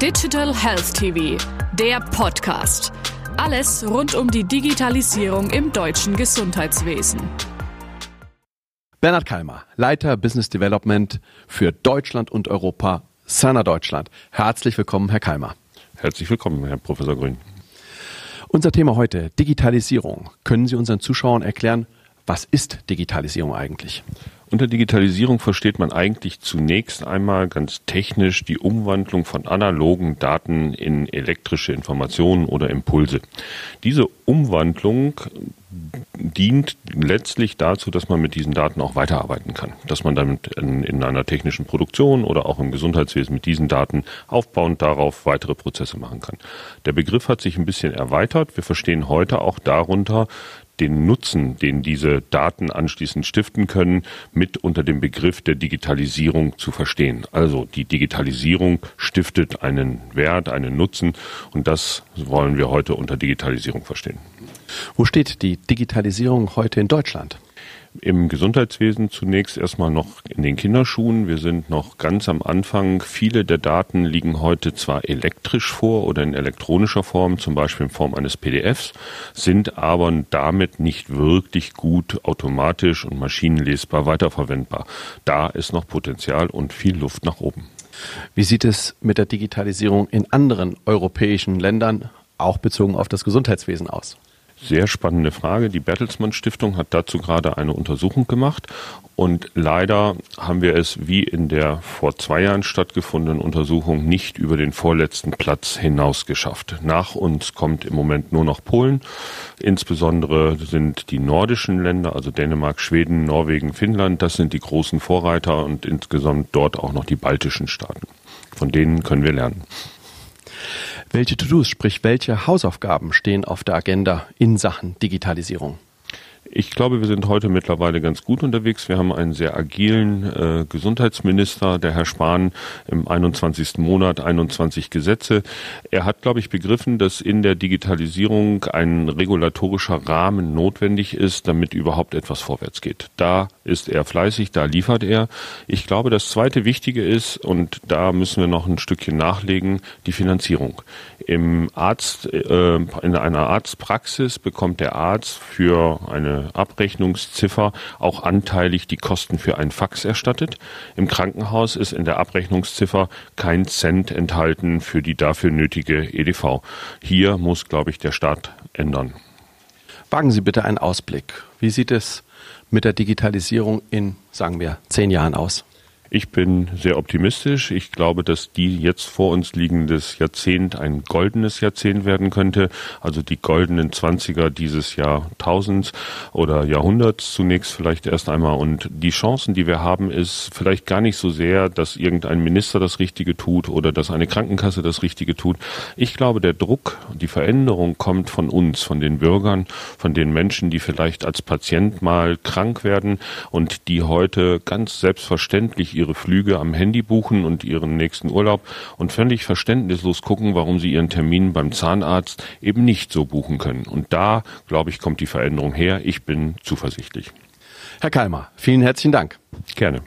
Digital Health TV, der Podcast. Alles rund um die Digitalisierung im deutschen Gesundheitswesen. Bernhard Kalmer, Leiter Business Development für Deutschland und Europa, Sana Deutschland. Herzlich willkommen, Herr Kalmer. Herzlich willkommen, Herr Professor Grün. Unser Thema heute, Digitalisierung. Können Sie unseren Zuschauern erklären, was ist Digitalisierung eigentlich? Unter Digitalisierung versteht man eigentlich zunächst einmal ganz technisch die Umwandlung von analogen Daten in elektrische Informationen oder Impulse. Diese Umwandlung dient letztlich dazu, dass man mit diesen Daten auch weiterarbeiten kann, dass man damit in, in, einer technischen Produktion oder auch im Gesundheitswesen mit diesen Daten aufbauend darauf weitere Prozesse machen kann. Der Begriff hat sich ein bisschen erweitert. Wir verstehen heute auch darunter den Nutzen, den diese Daten anschließend stiften können, mit unter dem Begriff der Digitalisierung zu verstehen. Also die Digitalisierung stiftet einen Wert, einen Nutzen und das wollen wir heute unter Digitalisierung verstehen. Wo steht die Digitalisierung heute in Deutschland? Im Gesundheitswesen zunächst erstmal noch in den Kinderschuhen. Wir sind noch ganz am Anfang. Viele der Daten liegen heute zwar elektrisch vor oder in elektronischer Form, zum Beispiel in Form eines PDFs, sind aber damit nicht wirklich gut automatisch und maschinenlesbar weiterverwendbar. Da ist noch Potenzial und viel Luft nach oben. Wie sieht es mit der Digitalisierung in anderen europäischen Ländern, auch bezogen auf das Gesundheitswesen aus? Sehr spannende Frage. Die Bertelsmann Stiftung hat dazu gerade eine Untersuchung gemacht und leider haben wir es wie in der vor zwei Jahren stattgefundenen Untersuchung nicht über den vorletzten Platz hinaus geschafft. Nach uns kommt im Moment nur noch Polen. Insbesondere sind die nordischen Länder, also Dänemark, Schweden, Norwegen, Finnland, das sind die großen Vorreiter und insgesamt dort auch noch die baltischen Staaten. Von denen können wir lernen. Welche To-Dos, sprich welche Hausaufgaben stehen auf der Agenda in Sachen Digitalisierung? Ich glaube, wir sind heute mittlerweile ganz gut unterwegs. Wir haben einen sehr agilen äh, Gesundheitsminister, der Herr Spahn, im 21. Monat 21 Gesetze. Er hat, glaube ich, begriffen, dass in der Digitalisierung ein regulatorischer Rahmen notwendig ist, damit überhaupt etwas vorwärts geht. Da ist er fleißig, da liefert er. Ich glaube, das zweite Wichtige ist, und da müssen wir noch ein Stückchen nachlegen, die Finanzierung. Im Arzt, äh, in einer Arztpraxis bekommt der Arzt für eine Abrechnungsziffer auch anteilig die Kosten für ein Fax erstattet. Im Krankenhaus ist in der Abrechnungsziffer kein Cent enthalten für die dafür nötige EDV. Hier muss, glaube ich, der Staat ändern. Wagen Sie bitte einen Ausblick. Wie sieht es mit der Digitalisierung in, sagen wir, zehn Jahren aus? Ich bin sehr optimistisch. Ich glaube, dass die jetzt vor uns liegendes Jahrzehnt ein goldenes Jahrzehnt werden könnte. Also die goldenen Zwanziger dieses Jahrtausends oder Jahrhunderts zunächst vielleicht erst einmal. Und die Chancen, die wir haben, ist vielleicht gar nicht so sehr, dass irgendein Minister das Richtige tut oder dass eine Krankenkasse das Richtige tut. Ich glaube, der Druck, die Veränderung kommt von uns, von den Bürgern, von den Menschen, die vielleicht als Patient mal krank werden und die heute ganz selbstverständlich ihre Flüge am Handy buchen und ihren nächsten Urlaub und völlig verständnislos gucken, warum sie ihren Termin beim Zahnarzt eben nicht so buchen können. Und da, glaube ich, kommt die Veränderung her. Ich bin zuversichtlich. Herr Kalmer, vielen herzlichen Dank. Gerne.